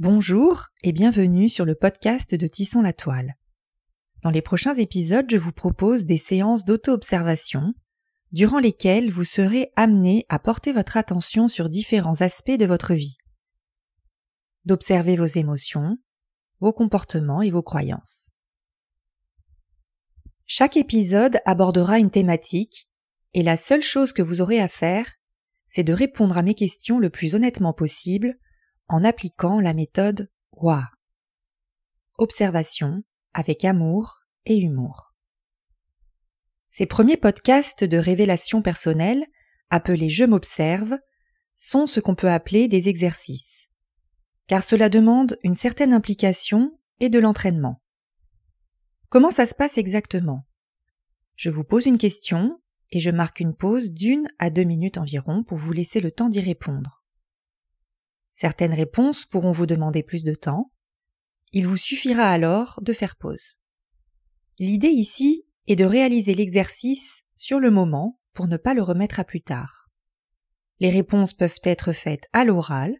Bonjour et bienvenue sur le podcast de Tissons la toile. Dans les prochains épisodes, je vous propose des séances d'auto-observation durant lesquelles vous serez amené à porter votre attention sur différents aspects de votre vie. D'observer vos émotions, vos comportements et vos croyances. Chaque épisode abordera une thématique et la seule chose que vous aurez à faire, c'est de répondre à mes questions le plus honnêtement possible en appliquant la méthode WA. Observation avec amour et humour. Ces premiers podcasts de révélation personnelle, appelés Je m'observe, sont ce qu'on peut appeler des exercices. Car cela demande une certaine implication et de l'entraînement. Comment ça se passe exactement? Je vous pose une question et je marque une pause d'une à deux minutes environ pour vous laisser le temps d'y répondre. Certaines réponses pourront vous demander plus de temps. Il vous suffira alors de faire pause. L'idée ici est de réaliser l'exercice sur le moment pour ne pas le remettre à plus tard. Les réponses peuvent être faites à l'oral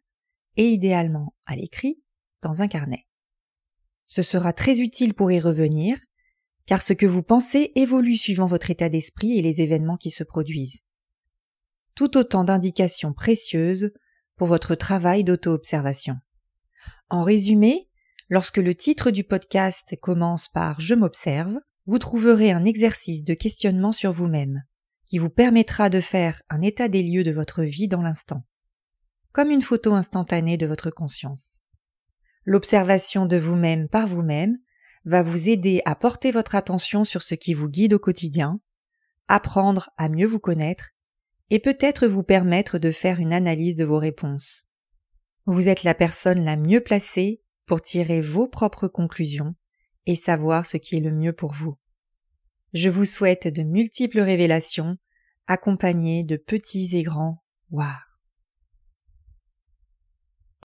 et idéalement à l'écrit dans un carnet. Ce sera très utile pour y revenir, car ce que vous pensez évolue suivant votre état d'esprit et les événements qui se produisent. Tout autant d'indications précieuses pour votre travail d'auto-observation. En résumé, lorsque le titre du podcast commence par Je m'observe, vous trouverez un exercice de questionnement sur vous-même, qui vous permettra de faire un état des lieux de votre vie dans l'instant, comme une photo instantanée de votre conscience. L'observation de vous-même par vous-même va vous aider à porter votre attention sur ce qui vous guide au quotidien, apprendre à mieux vous connaître et peut-être vous permettre de faire une analyse de vos réponses. Vous êtes la personne la mieux placée pour tirer vos propres conclusions et savoir ce qui est le mieux pour vous. Je vous souhaite de multiples révélations accompagnées de petits et grands waouh.